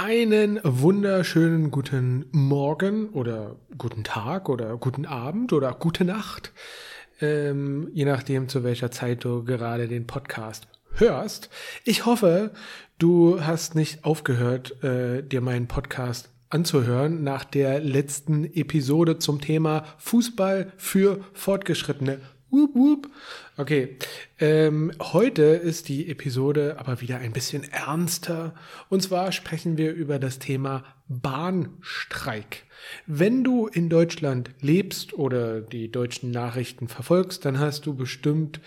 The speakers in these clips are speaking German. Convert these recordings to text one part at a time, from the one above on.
Einen wunderschönen guten Morgen oder guten Tag oder guten Abend oder gute Nacht, ähm, je nachdem zu welcher Zeit du gerade den Podcast hörst. Ich hoffe, du hast nicht aufgehört, äh, dir meinen Podcast anzuhören nach der letzten Episode zum Thema Fußball für Fortgeschrittene. Wup, wup. Okay, ähm, heute ist die Episode aber wieder ein bisschen ernster. Und zwar sprechen wir über das Thema Bahnstreik. Wenn du in Deutschland lebst oder die deutschen Nachrichten verfolgst, dann hast du bestimmt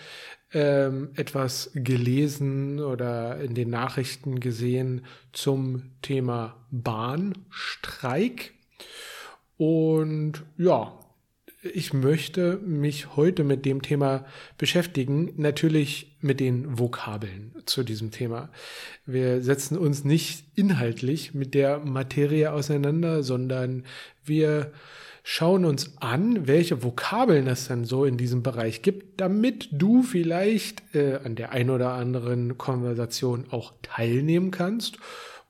ähm, etwas gelesen oder in den Nachrichten gesehen zum Thema Bahnstreik. Und ja, ich möchte mich heute mit dem Thema beschäftigen, natürlich mit den Vokabeln zu diesem Thema. Wir setzen uns nicht inhaltlich mit der Materie auseinander, sondern wir schauen uns an, welche Vokabeln es dann so in diesem Bereich gibt, damit du vielleicht äh, an der ein oder anderen Konversation auch teilnehmen kannst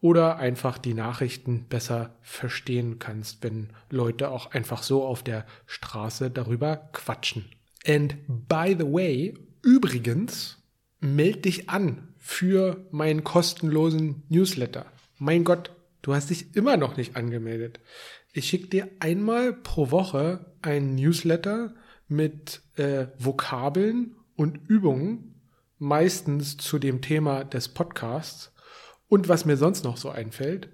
oder einfach die Nachrichten besser verstehen kannst, wenn Leute auch einfach so auf der Straße darüber quatschen. And by the way, übrigens, meld dich an für meinen kostenlosen Newsletter. Mein Gott, du hast dich immer noch nicht angemeldet. Ich schicke dir einmal pro Woche ein Newsletter mit äh, Vokabeln und Übungen, meistens zu dem Thema des Podcasts und was mir sonst noch so einfällt.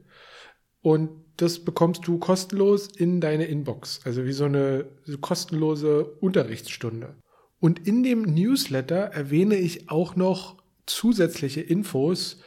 Und das bekommst du kostenlos in deine Inbox, also wie so eine kostenlose Unterrichtsstunde. Und in dem Newsletter erwähne ich auch noch zusätzliche Infos,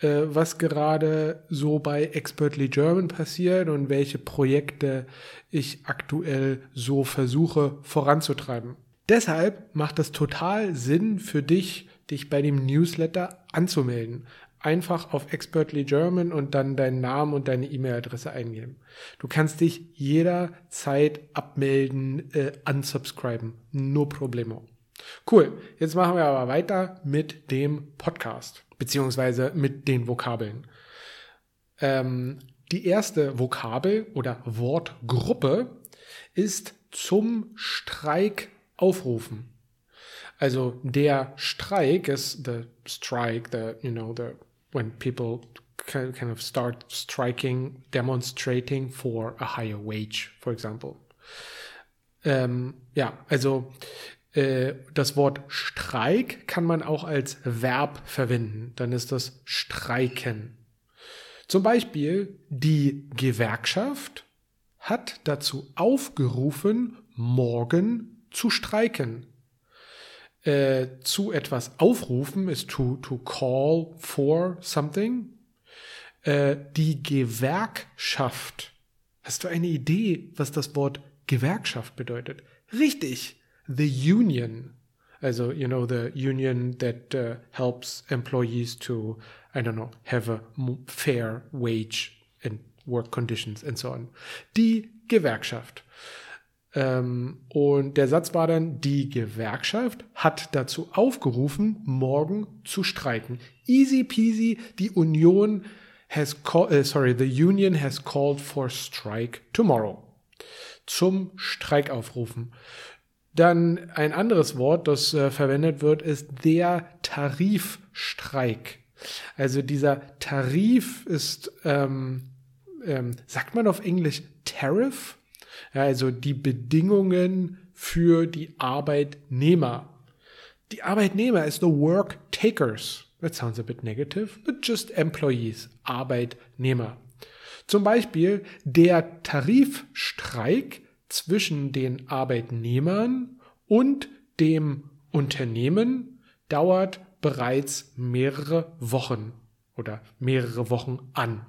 äh, was gerade so bei Expertly German passiert und welche Projekte ich aktuell so versuche voranzutreiben. Deshalb macht es total Sinn für dich, dich bei dem Newsletter anzumelden einfach auf Expertly German und dann deinen Namen und deine E-Mail-Adresse eingeben. Du kannst dich jederzeit abmelden, äh, unsubscriben. No problemo. Cool. Jetzt machen wir aber weiter mit dem Podcast, beziehungsweise mit den Vokabeln. Ähm, die erste Vokabel oder Wortgruppe ist zum Streik aufrufen. Also der Streik ist the strike, the you know the when people kind of start striking, demonstrating for a higher wage, for example. Ähm, ja, also äh, das Wort Streik kann man auch als Verb verwenden. Dann ist das streiken. Zum Beispiel, die Gewerkschaft hat dazu aufgerufen, morgen zu streiken äh, zu etwas aufrufen ist to, to call for something. Äh, die Gewerkschaft. Hast du eine Idee, was das Wort Gewerkschaft bedeutet? Richtig, the union. Also, you know, the union that uh, helps employees to, I don't know, have a fair wage and work conditions and so on. Die Gewerkschaft. Ähm, und der Satz war dann, die Gewerkschaft hat dazu aufgerufen, morgen zu streiken. Easy peasy, die Union has called, uh, sorry, the union has called for strike tomorrow. Zum Streik aufrufen. Dann ein anderes Wort, das äh, verwendet wird, ist der Tarifstreik. Also dieser Tarif ist, ähm, ähm, sagt man auf Englisch Tariff? Ja, also die Bedingungen für die Arbeitnehmer. Die Arbeitnehmer ist the work takers. That sounds a bit negative, but just employees, Arbeitnehmer. Zum Beispiel der Tarifstreik zwischen den Arbeitnehmern und dem Unternehmen dauert bereits mehrere Wochen oder mehrere Wochen an.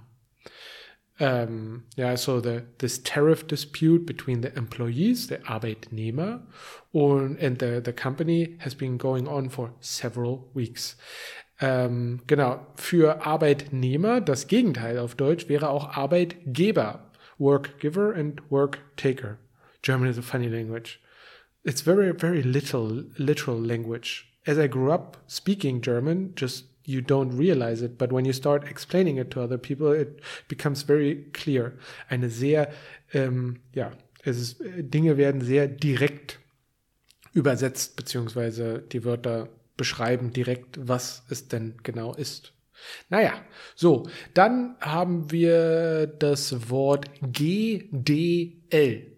Um, yeah, so the, this tariff dispute between the employees, the Arbeitnehmer, and the, the company has been going on for several weeks. Ähm, genau, für Arbeitnehmer, das Gegenteil auf Deutsch wäre auch Arbeitgeber. Work giver and work taker. German is a funny language. It's very, very little literal language. As I grew up speaking German, just you don't realize it, but when you start explaining it to other people, it becomes very clear. Eine sehr, ähm, ja, es ist, Dinge werden sehr direkt übersetzt, beziehungsweise die Wörter beschreiben direkt, was es denn genau ist. Naja, so, dann haben wir das Wort GDL.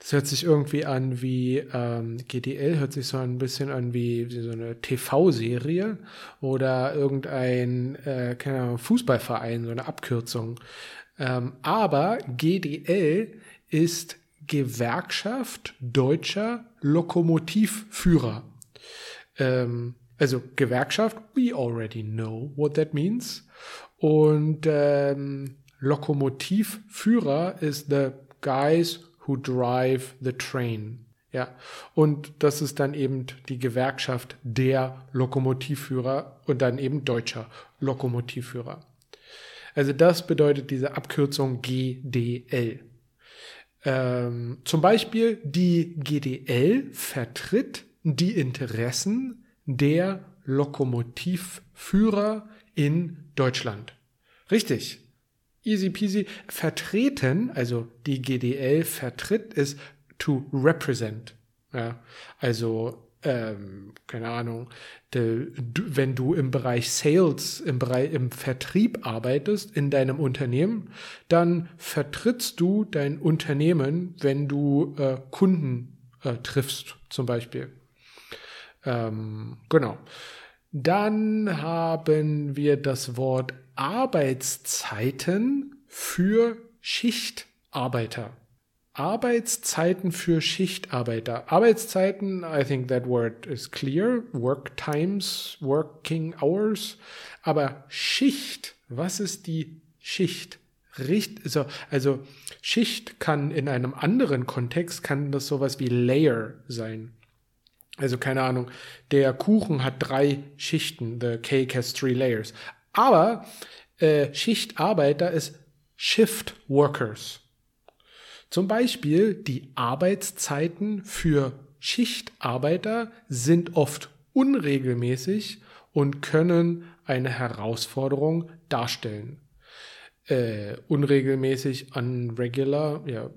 Das hört sich irgendwie an wie ähm, GDL, hört sich so ein bisschen an wie, wie so eine TV-Serie oder irgendein äh, keine Ahnung, Fußballverein, so eine Abkürzung. Ähm, aber GDL ist Gewerkschaft deutscher Lokomotivführer. Ähm, also Gewerkschaft, we already know what that means. Und ähm, Lokomotivführer ist the guys who drive the train. Ja, und das ist dann eben die Gewerkschaft der Lokomotivführer und dann eben deutscher Lokomotivführer. Also das bedeutet diese Abkürzung GDL. Ähm, zum Beispiel die GDL vertritt die Interessen der Lokomotivführer in Deutschland. Richtig. Easy peasy. Vertreten, also die GDL vertritt, ist to represent. Ja, also ähm, keine Ahnung, de, du, wenn du im Bereich Sales, im Bereich im Vertrieb arbeitest in deinem Unternehmen, dann vertrittst du dein Unternehmen, wenn du äh, Kunden äh, triffst, zum Beispiel. Ähm, genau. Dann haben wir das Wort Arbeitszeiten für Schichtarbeiter. Arbeitszeiten für Schichtarbeiter. Arbeitszeiten, I think that word is clear. Work times, working hours. Aber Schicht, was ist die Schicht? Richt, also, also Schicht kann in einem anderen Kontext, kann das sowas wie Layer sein. Also keine Ahnung, der Kuchen hat drei Schichten, the cake has three layers. Aber äh, Schichtarbeiter ist Shift Workers. Zum Beispiel die Arbeitszeiten für Schichtarbeiter sind oft unregelmäßig und können eine Herausforderung darstellen. Uh, unregelmäßig, unregular, yeah,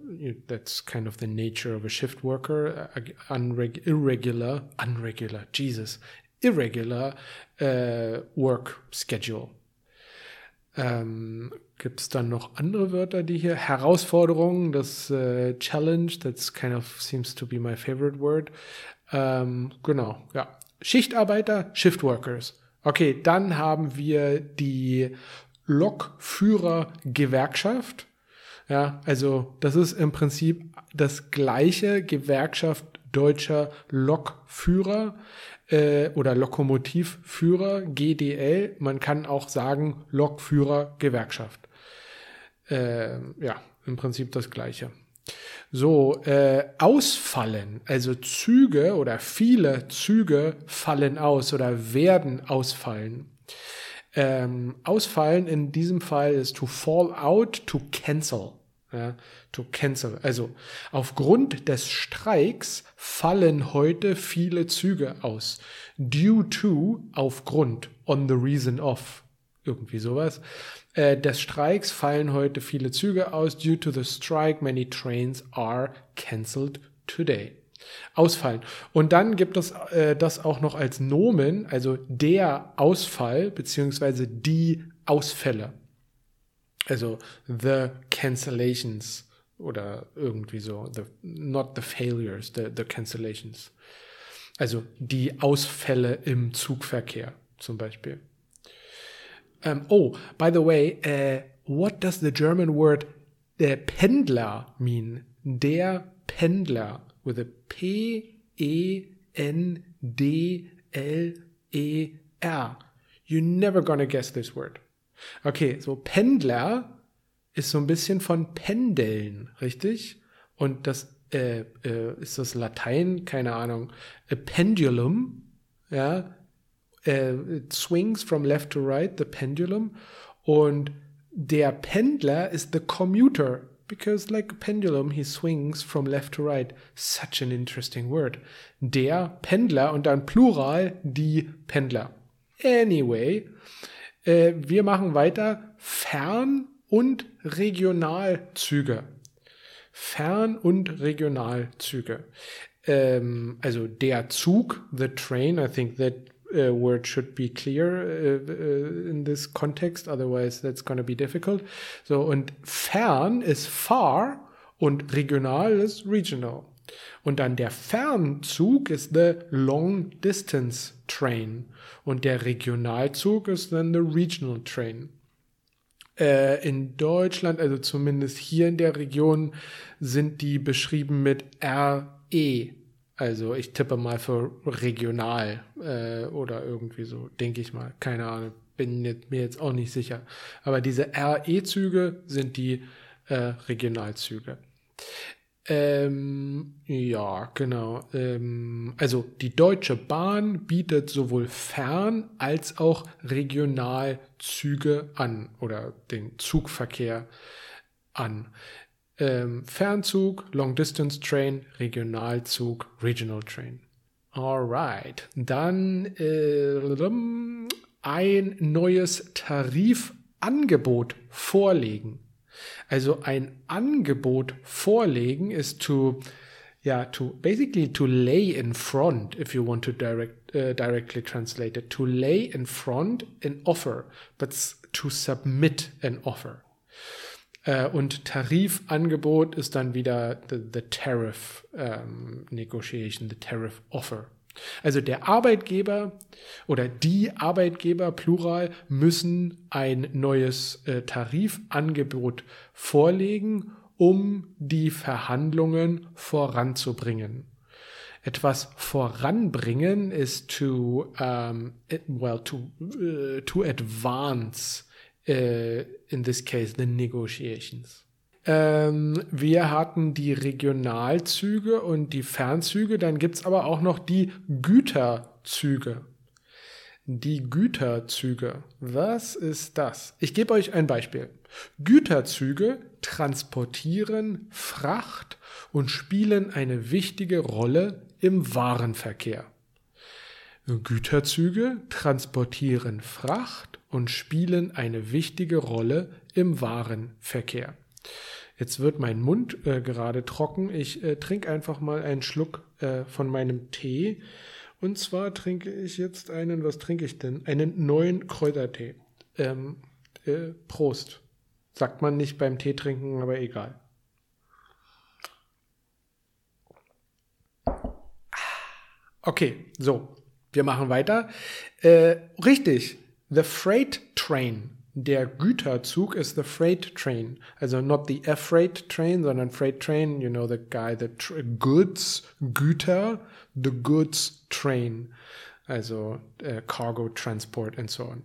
that's kind of the nature of a shift worker. Unreg irregular, unregular, Jesus, irregular uh, work schedule. Ähm, Gibt es dann noch andere Wörter, die hier Herausforderungen, das äh, Challenge, that's kind of seems to be my favorite word. Ähm, genau, ja. Schichtarbeiter, Shift Workers. Okay, dann haben wir die Lokführergewerkschaft. Ja, also das ist im Prinzip das gleiche Gewerkschaft deutscher Lokführer äh, oder Lokomotivführer, GDL. Man kann auch sagen Lokführergewerkschaft. Äh, ja, im Prinzip das gleiche. So, äh, ausfallen, also Züge oder viele Züge fallen aus oder werden ausfallen. Ähm, ausfallen in diesem Fall ist to fall out, to cancel. Ja, to cancel. Also aufgrund des Streiks fallen heute viele Züge aus. Due to, aufgrund, on the reason of, irgendwie sowas. Äh, des Streiks fallen heute viele Züge aus. Due to the strike, many trains are cancelled today ausfallen. Und dann gibt es äh, das auch noch als Nomen, also der Ausfall beziehungsweise die Ausfälle. Also the cancellations oder irgendwie so, the, not the failures, the, the cancellations. Also die Ausfälle im Zugverkehr zum Beispiel. Um, oh, by the way, uh, what does the German word uh, Pendler mean? Der Pendler with a P E N D L E R. You're never gonna guess this word. Okay, so Pendler ist so ein bisschen von Pendeln, richtig? Und das äh, äh, ist das Latein, keine Ahnung. A pendulum, ja, äh, it swings from left to right, the pendulum. Und der Pendler ist the commuter because like a pendulum he swings from left to right. Such an interesting word. Der Pendler und dann Plural die Pendler. Anyway, äh, wir machen weiter. Fern- und Regionalzüge. Fern- und Regionalzüge. Ähm, also der Zug, the train, I think that uh, word should be clear uh, uh, in this context, otherwise that's going to be difficult. So, und fern ist far und regional ist regional. Und dann der Fernzug ist the long distance train und der Regionalzug ist dann the regional train. Äh, in Deutschland, also zumindest hier in der Region, sind die beschrieben mit RE. Also ich tippe mal für regional äh, oder irgendwie so, denke ich mal. Keine Ahnung, bin mir jetzt auch nicht sicher. Aber diese RE-Züge sind die äh, Regionalzüge. Ähm, ja, genau. Ähm, also die Deutsche Bahn bietet sowohl Fern- als auch Regionalzüge an oder den Zugverkehr an. Ähm, Fernzug, Long Distance Train, Regionalzug, Regional Train. Alright, dann äh, ein neues Tarifangebot vorlegen. Also ein Angebot vorlegen ist to yeah to basically to lay in front if you want to direct uh, directly translate it to lay in front an offer but to submit an offer uh, und Tarifangebot ist dann wieder the, the tariff um, negotiation the tariff offer also der Arbeitgeber oder die Arbeitgeber, plural, müssen ein neues äh, Tarifangebot vorlegen, um die Verhandlungen voranzubringen. Etwas voranbringen ist to, um, well, to, uh, to advance, uh, in this case, the negotiations. Ähm, wir hatten die Regionalzüge und die Fernzüge. Dann gibt es aber auch noch die Güterzüge. Die Güterzüge. Was ist das? Ich gebe euch ein Beispiel. Güterzüge transportieren Fracht und spielen eine wichtige Rolle im Warenverkehr. Güterzüge transportieren Fracht und spielen eine wichtige Rolle im Warenverkehr. Jetzt wird mein Mund äh, gerade trocken. Ich äh, trinke einfach mal einen Schluck äh, von meinem Tee. Und zwar trinke ich jetzt einen, was trinke ich denn? Einen neuen Kräutertee. Ähm, äh, Prost. Sagt man nicht beim Tee trinken, aber egal. Okay, so, wir machen weiter. Äh, richtig, The Freight Train der Güterzug ist the freight train. Also not the freight train, sondern freight train, you know, the guy that goods, Güter, the goods train. Also uh, cargo transport and so on.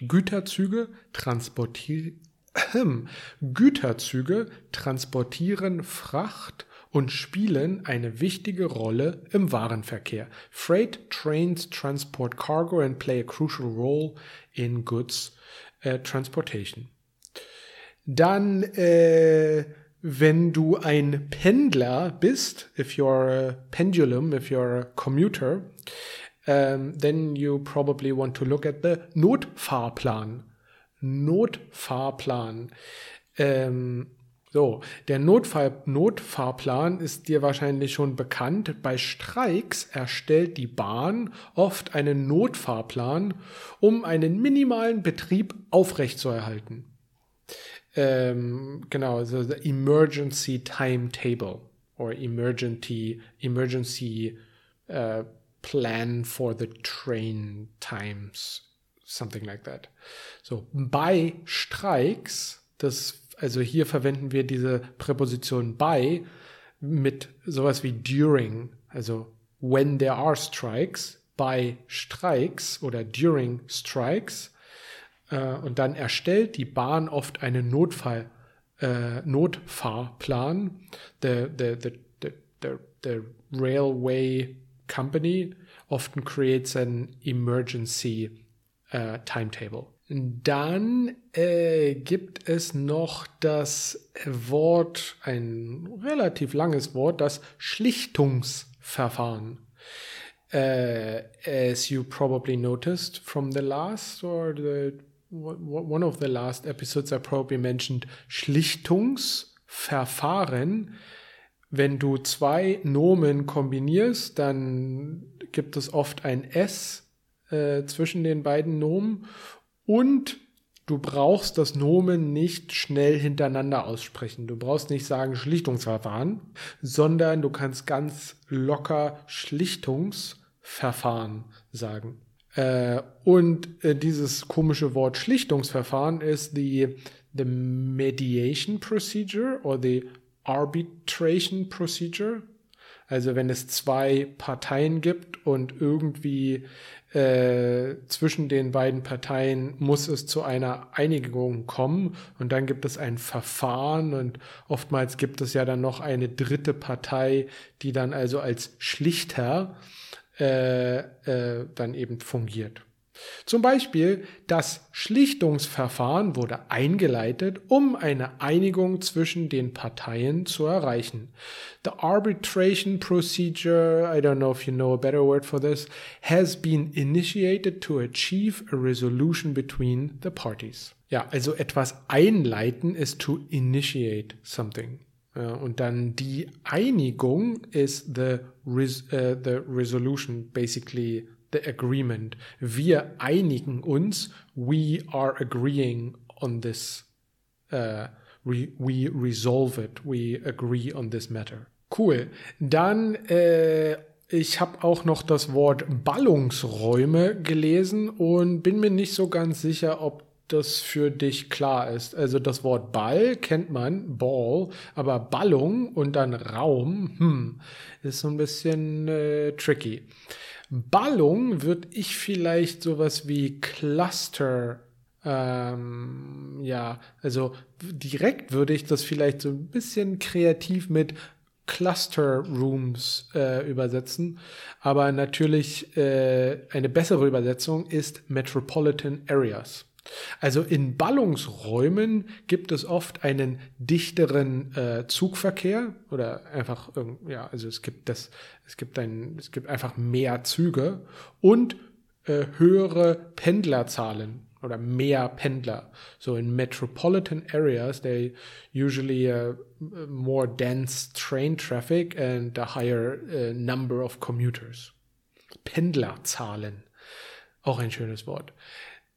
Güterzüge transportieren Güterzüge transportieren Fracht und spielen eine wichtige Rolle im Warenverkehr. Freight trains transport cargo and play a crucial role in goods uh, transportation. Dann, äh, wenn du ein Pendler bist, if you're a pendulum, if you're a commuter, um, then you probably want to look at the Notfahrplan. Notfahrplan. Ähm, so, der Notfall, Notfahrplan ist dir wahrscheinlich schon bekannt. Bei Streiks erstellt die Bahn oft einen Notfahrplan, um einen minimalen Betrieb aufrechtzuerhalten. Ähm, genau, also the Emergency Timetable or Emergency, emergency uh, Plan for the Train Times, something like that. So, bei Streiks, das also hier verwenden wir diese Präposition by mit sowas wie during, also when there are strikes, by strikes oder during strikes. Äh, und dann erstellt die Bahn oft einen Notfall, äh, Notfahrplan. The, the, the, the, the, the railway company often creates an emergency uh, timetable. Dann äh, gibt es noch das Wort, ein relativ langes Wort, das Schlichtungsverfahren. uh, as you probably noticed from the last or the one of the last episodes I probably mentioned Schlichtungsverfahren. Wenn du zwei Nomen kombinierst, dann gibt es oft ein S äh, zwischen den beiden Nomen und du brauchst das Nomen nicht schnell hintereinander aussprechen. Du brauchst nicht sagen Schlichtungsverfahren, sondern du kannst ganz locker Schlichtungsverfahren sagen. Äh, und äh, dieses komische Wort Schlichtungsverfahren ist die the mediation procedure or the arbitration procedure. Also wenn es zwei Parteien gibt und irgendwie äh, zwischen den beiden Parteien muss es zu einer Einigung kommen und dann gibt es ein Verfahren und oftmals gibt es ja dann noch eine dritte Partei, die dann also als Schlichter äh, äh, dann eben fungiert. Zum Beispiel das Schlichtungsverfahren wurde eingeleitet, um eine Einigung zwischen den Parteien zu erreichen. The arbitration procedure, I don't know if you know a better word for this, has been initiated to achieve a resolution between the parties. Ja, also etwas einleiten ist to initiate something. Und dann die Einigung ist the, res, uh, the resolution, basically the agreement. Wir einigen uns. We are agreeing on this. Uh, we, we resolve it. We agree on this matter. Cool. Dann, äh, ich habe auch noch das Wort Ballungsräume gelesen und bin mir nicht so ganz sicher, ob das für dich klar ist. Also das Wort Ball kennt man, Ball, aber Ballung und dann Raum, hm, ist so ein bisschen äh, tricky. Ballung würde ich vielleicht sowas wie Cluster ähm, ja, also direkt würde ich das vielleicht so ein bisschen kreativ mit Cluster Rooms äh, übersetzen. Aber natürlich äh, eine bessere Übersetzung ist Metropolitan Areas. Also in Ballungsräumen gibt es oft einen dichteren äh, Zugverkehr oder einfach ja, also es gibt das, es gibt ein, es gibt einfach mehr Züge und äh, höhere Pendlerzahlen oder mehr Pendler. So in metropolitan areas, they usually uh, more dense train traffic and a higher uh, number of commuters. Pendlerzahlen, auch ein schönes Wort.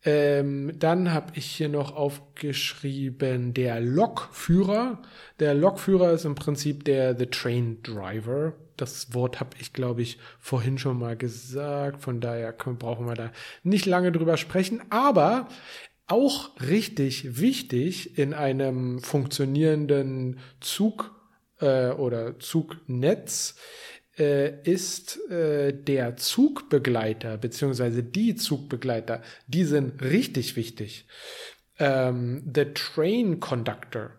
Ähm, dann habe ich hier noch aufgeschrieben der Lokführer. Der Lokführer ist im Prinzip der The Train Driver. Das Wort habe ich, glaube ich, vorhin schon mal gesagt. Von daher können, brauchen wir da nicht lange drüber sprechen. Aber auch richtig wichtig in einem funktionierenden Zug äh, oder Zugnetz ist äh, der Zugbegleiter beziehungsweise die Zugbegleiter, die sind richtig wichtig. Ähm, the Train Conductor,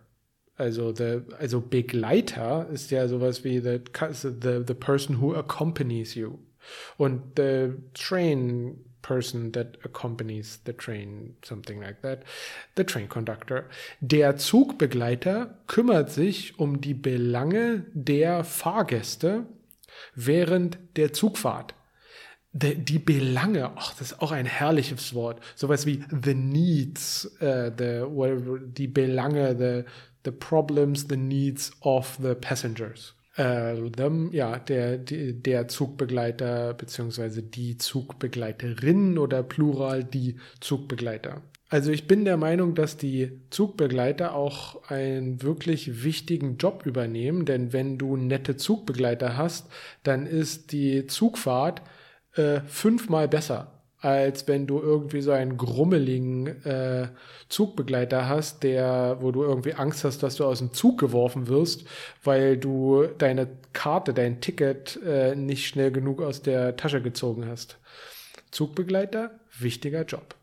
also the, also Begleiter ist ja sowas wie the, the, the person who accompanies you. Und the train person that accompanies the train, something like that, the train conductor. Der Zugbegleiter kümmert sich um die Belange der Fahrgäste während der Zugfahrt. Die, die Belange, ach, das ist auch ein herrliches Wort. Sowas wie the needs, uh, the, whatever, die Belange, the, the problems, the needs of the passengers. Uh, them, ja, der, der Zugbegleiter beziehungsweise die Zugbegleiterin oder plural die Zugbegleiter. Also ich bin der Meinung, dass die Zugbegleiter auch einen wirklich wichtigen Job übernehmen, denn wenn du nette Zugbegleiter hast, dann ist die Zugfahrt äh, fünfmal besser, als wenn du irgendwie so einen grummeligen äh, Zugbegleiter hast, der, wo du irgendwie Angst hast, dass du aus dem Zug geworfen wirst, weil du deine Karte, dein Ticket äh, nicht schnell genug aus der Tasche gezogen hast. Zugbegleiter, wichtiger Job.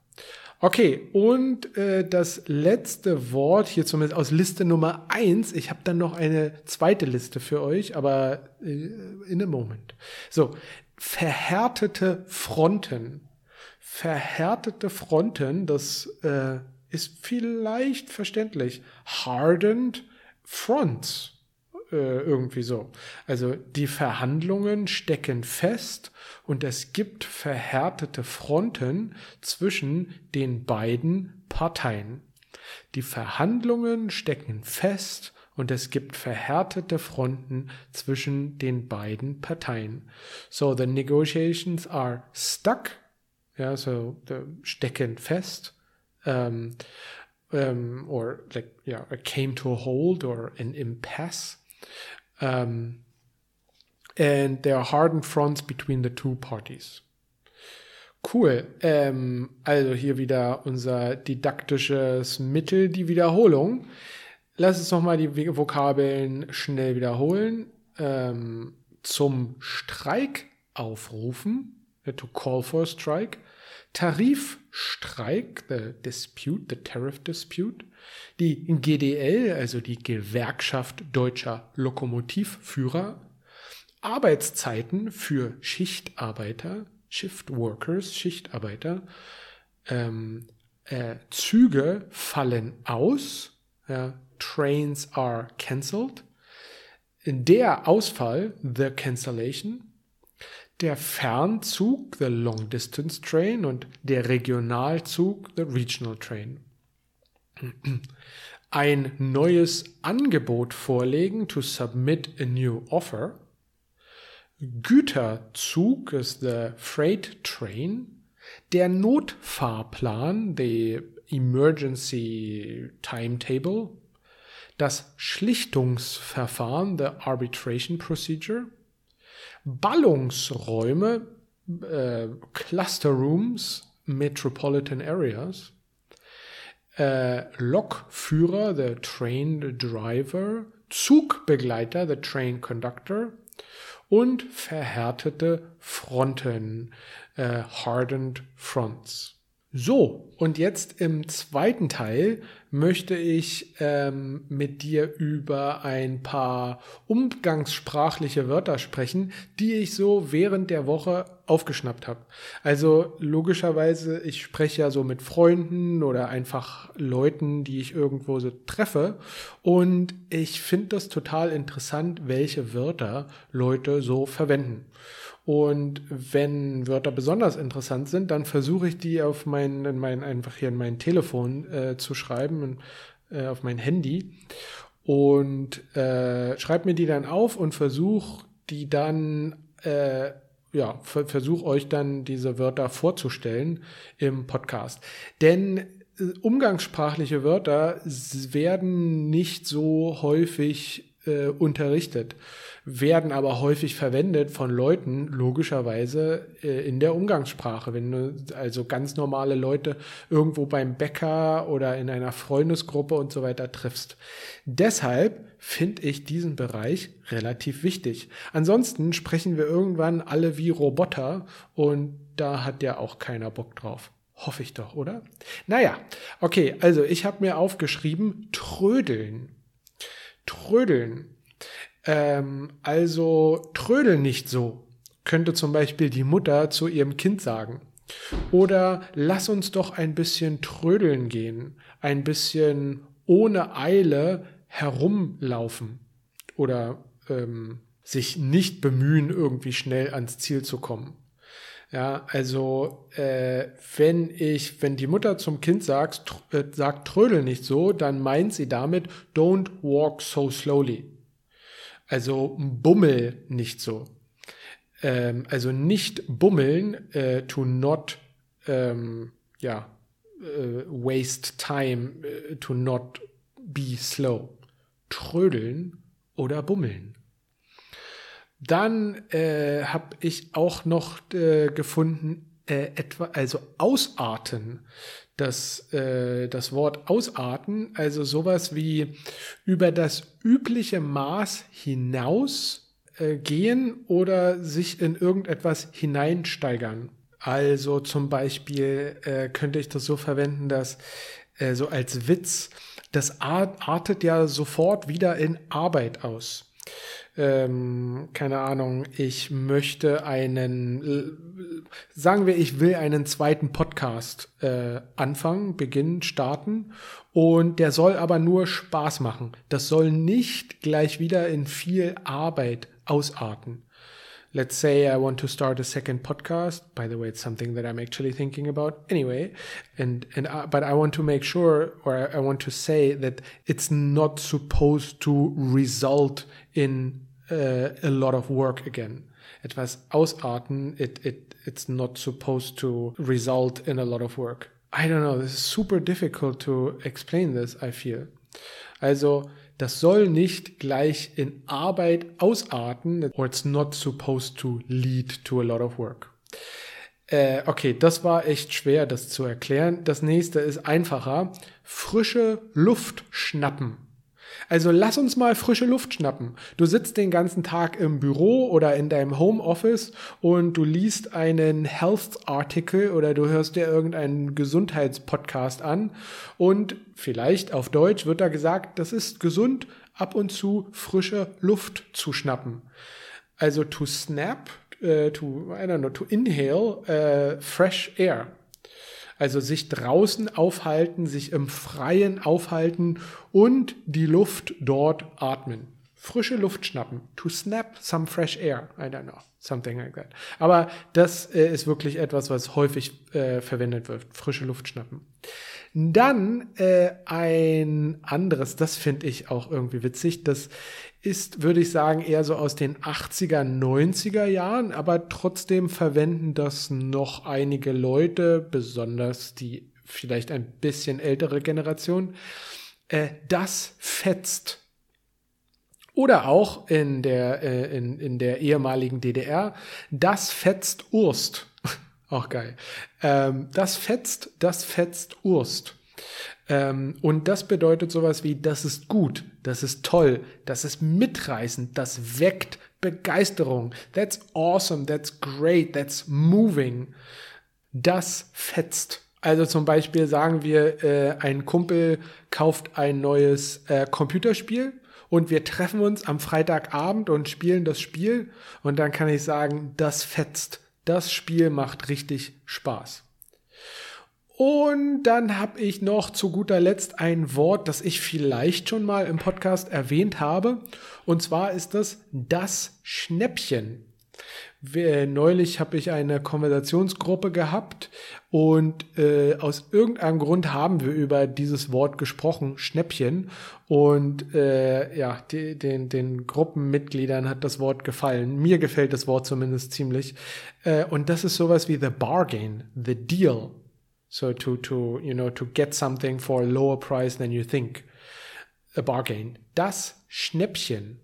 Okay, und äh, das letzte Wort hier zumindest aus Liste Nummer eins. Ich habe dann noch eine zweite Liste für euch, aber äh, in a moment. So, verhärtete Fronten. Verhärtete Fronten, das äh, ist vielleicht verständlich. Hardened Fronts. Äh, irgendwie so. Also die Verhandlungen stecken fest und es gibt verhärtete Fronten zwischen den beiden Parteien. Die Verhandlungen stecken fest und es gibt verhärtete Fronten zwischen den beiden Parteien. So the negotiations are stuck, ja, so stecken fest. Um, um, or like yeah, came to a hold or an impasse. Um, and there are hardened fronts between the two parties. Cool. Ähm, also hier wieder unser didaktisches Mittel, die Wiederholung. Lass uns nochmal die Vokabeln schnell wiederholen. Ähm, zum Streik aufrufen, to call for a strike. Tarifstreik, the dispute, the tariff dispute. Die GDL, also die Gewerkschaft deutscher Lokomotivführer. Arbeitszeiten für Schichtarbeiter, Shift Workers, Schichtarbeiter. Ähm, äh, Züge fallen aus. Ja, trains are cancelled. Der Ausfall, the cancellation. Der Fernzug, the long distance train. Und der Regionalzug, the regional train. Ein neues Angebot vorlegen, to submit a new offer. Güterzug ist the freight train. Der Notfahrplan, the emergency timetable. Das Schlichtungsverfahren, the arbitration procedure. Ballungsräume, äh, Cluster Rooms, Metropolitan Areas. Äh, Lokführer, the train driver. Zugbegleiter, the train conductor und verhärtete Fronten, äh, hardened fronts. So, und jetzt im zweiten Teil möchte ich ähm, mit dir über ein paar umgangssprachliche Wörter sprechen, die ich so während der Woche aufgeschnappt habe. Also logischerweise, ich spreche ja so mit Freunden oder einfach Leuten, die ich irgendwo so treffe. Und ich finde das total interessant, welche Wörter Leute so verwenden. Und wenn Wörter besonders interessant sind, dann versuche ich die auf mein, in mein, einfach hier in mein Telefon äh, zu schreiben, äh, auf mein Handy. Und äh, schreibe mir die dann auf und versuche die dann, äh, ja, versuche euch dann diese Wörter vorzustellen im Podcast. Denn äh, umgangssprachliche Wörter werden nicht so häufig äh, unterrichtet werden aber häufig verwendet von Leuten, logischerweise äh, in der Umgangssprache. Wenn du also ganz normale Leute irgendwo beim Bäcker oder in einer Freundesgruppe und so weiter triffst. Deshalb finde ich diesen Bereich relativ wichtig. Ansonsten sprechen wir irgendwann alle wie Roboter und da hat ja auch keiner Bock drauf. Hoffe ich doch, oder? Naja, okay, also ich habe mir aufgeschrieben, trödeln. Trödeln. Ähm, also trödel nicht so, könnte zum Beispiel die Mutter zu ihrem Kind sagen. Oder lass uns doch ein bisschen trödeln gehen, ein bisschen ohne Eile herumlaufen oder ähm, sich nicht bemühen, irgendwie schnell ans Ziel zu kommen. Ja, also äh, wenn ich, wenn die Mutter zum Kind sagt, tr äh, sagt trödel nicht so, dann meint sie damit don't walk so slowly. Also bummel nicht so. Ähm, also nicht bummeln, äh, to not, ähm, ja, äh, waste time, äh, to not be slow. Trödeln oder bummeln. Dann äh, habe ich auch noch äh, gefunden, äh, etwa, also ausarten das, äh, das Wort ausarten, also sowas wie über das übliche Maß hinaus äh, gehen oder sich in irgendetwas hineinsteigern. Also zum Beispiel äh, könnte ich das so verwenden, dass äh, so als Witz, das artet ja sofort wieder in Arbeit aus. Ähm, keine Ahnung, ich möchte einen, sagen wir, ich will einen zweiten Podcast äh, anfangen, beginnen, starten und der soll aber nur Spaß machen. Das soll nicht gleich wieder in viel Arbeit ausarten. Let's say I want to start a second podcast. By the way, it's something that I'm actually thinking about anyway. And and uh, but I want to make sure, or I want to say that it's not supposed to result in uh, a lot of work again. Etwas ausarten, it it it's not supposed to result in a lot of work. I don't know. This is super difficult to explain this. I feel. Also das soll nicht gleich in Arbeit ausarten, or it's not supposed to lead to a lot of work. Äh, okay, das war echt schwer, das zu erklären. Das nächste ist einfacher. Frische Luft schnappen. Also lass uns mal frische Luft schnappen. Du sitzt den ganzen Tag im Büro oder in deinem Homeoffice und du liest einen Health-Artikel oder du hörst dir irgendeinen Gesundheitspodcast an und vielleicht auf Deutsch wird da gesagt, das ist gesund, ab und zu frische Luft zu schnappen. Also to snap, uh, to, I don't know, to inhale uh, fresh air. Also sich draußen aufhalten, sich im Freien aufhalten und die Luft dort atmen. Frische Luft schnappen. To snap some fresh air. I don't know. Something like that. Aber das äh, ist wirklich etwas, was häufig äh, verwendet wird. Frische Luft schnappen. Dann äh, ein anderes, das finde ich auch irgendwie witzig. Das ist, würde ich sagen, eher so aus den 80er, 90er Jahren, aber trotzdem verwenden das noch einige Leute, besonders die vielleicht ein bisschen ältere Generation. Äh, das fetzt. Oder auch in der, äh, in, in der ehemaligen DDR, das fetzt Urst. auch geil. Ähm, das fetzt, das fetzt Urst. Ähm, und das bedeutet sowas wie, das ist gut, das ist toll, das ist mitreißend, das weckt Begeisterung. That's awesome, that's great, that's moving. Das fetzt. Also zum Beispiel sagen wir, äh, ein Kumpel kauft ein neues äh, Computerspiel und wir treffen uns am Freitagabend und spielen das Spiel und dann kann ich sagen, das fetzt. Das Spiel macht richtig Spaß. Und dann habe ich noch zu guter Letzt ein Wort, das ich vielleicht schon mal im Podcast erwähnt habe. Und zwar ist das das Schnäppchen. Neulich habe ich eine Konversationsgruppe gehabt und äh, aus irgendeinem Grund haben wir über dieses Wort gesprochen, Schnäppchen. Und äh, ja, die, den, den Gruppenmitgliedern hat das Wort gefallen. Mir gefällt das Wort zumindest ziemlich. Äh, und das ist sowas wie the bargain, the deal. So to, to, you know, to get something for a lower price than you think. A bargain. Das Schnäppchen.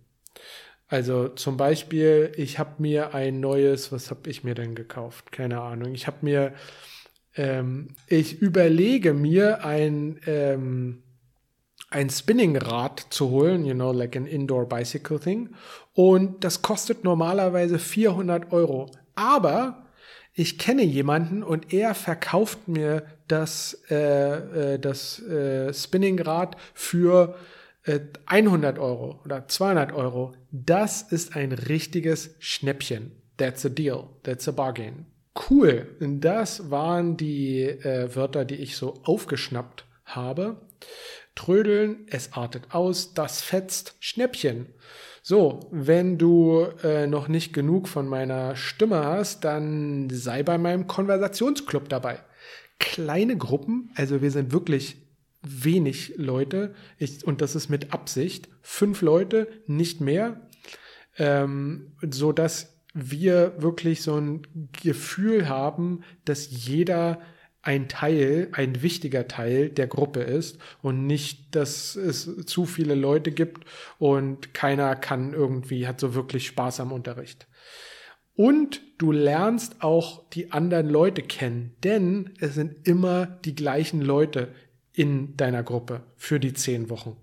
Also zum Beispiel, ich habe mir ein neues, was habe ich mir denn gekauft? Keine Ahnung. Ich habe mir, ähm, ich überlege mir ein, ähm, ein Spinningrad zu holen, you know, like an indoor bicycle thing. Und das kostet normalerweise 400 Euro. Aber ich kenne jemanden und er verkauft mir das, äh, äh, das äh, Spinningrad für äh, 100 Euro oder 200 Euro. Das ist ein richtiges Schnäppchen. That's a deal. That's a bargain. Cool. Das waren die äh, Wörter, die ich so aufgeschnappt habe. Trödeln, es artet aus, das fetzt, Schnäppchen. So, wenn du äh, noch nicht genug von meiner Stimme hast, dann sei bei meinem Konversationsclub dabei. Kleine Gruppen, also wir sind wirklich wenig Leute ich, und das ist mit Absicht. Fünf Leute, nicht mehr, ähm, so dass wir wirklich so ein Gefühl haben, dass jeder ein Teil, ein wichtiger Teil der Gruppe ist und nicht, dass es zu viele Leute gibt und keiner kann irgendwie, hat so wirklich Spaß am Unterricht. Und du lernst auch die anderen Leute kennen, denn es sind immer die gleichen Leute in deiner Gruppe für die zehn Wochen.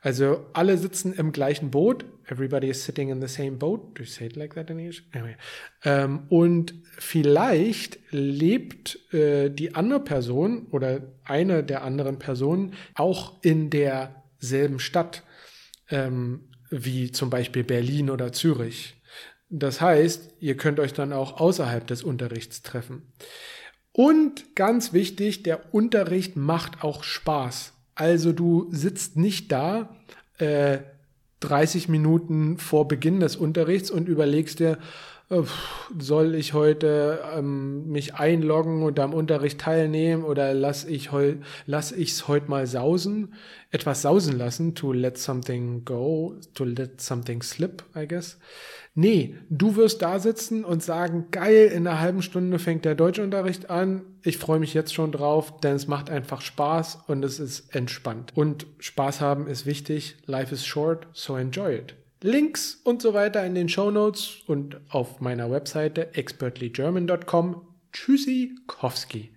Also alle sitzen im gleichen Boot. Everybody is sitting in the same boat. Do you say it like that in English? Anyway. Ähm, und vielleicht lebt äh, die andere Person oder eine der anderen Personen auch in derselben Stadt. Ähm, wie zum Beispiel Berlin oder Zürich. Das heißt, ihr könnt euch dann auch außerhalb des Unterrichts treffen. Und ganz wichtig, der Unterricht macht auch Spaß. Also du sitzt nicht da äh, 30 Minuten vor Beginn des Unterrichts und überlegst dir, soll ich heute ähm, mich einloggen und am Unterricht teilnehmen oder lass ich heu, lass ich's heute mal sausen, etwas sausen lassen, to let something go, to let something slip, I guess. Nee, du wirst da sitzen und sagen, geil, in einer halben Stunde fängt der Deutschunterricht an. Ich freue mich jetzt schon drauf, denn es macht einfach Spaß und es ist entspannt. Und Spaß haben ist wichtig. Life is short, so enjoy it. Links und so weiter in den Show Notes und auf meiner Webseite expertlygerman.com. Tschüssi, Kowski.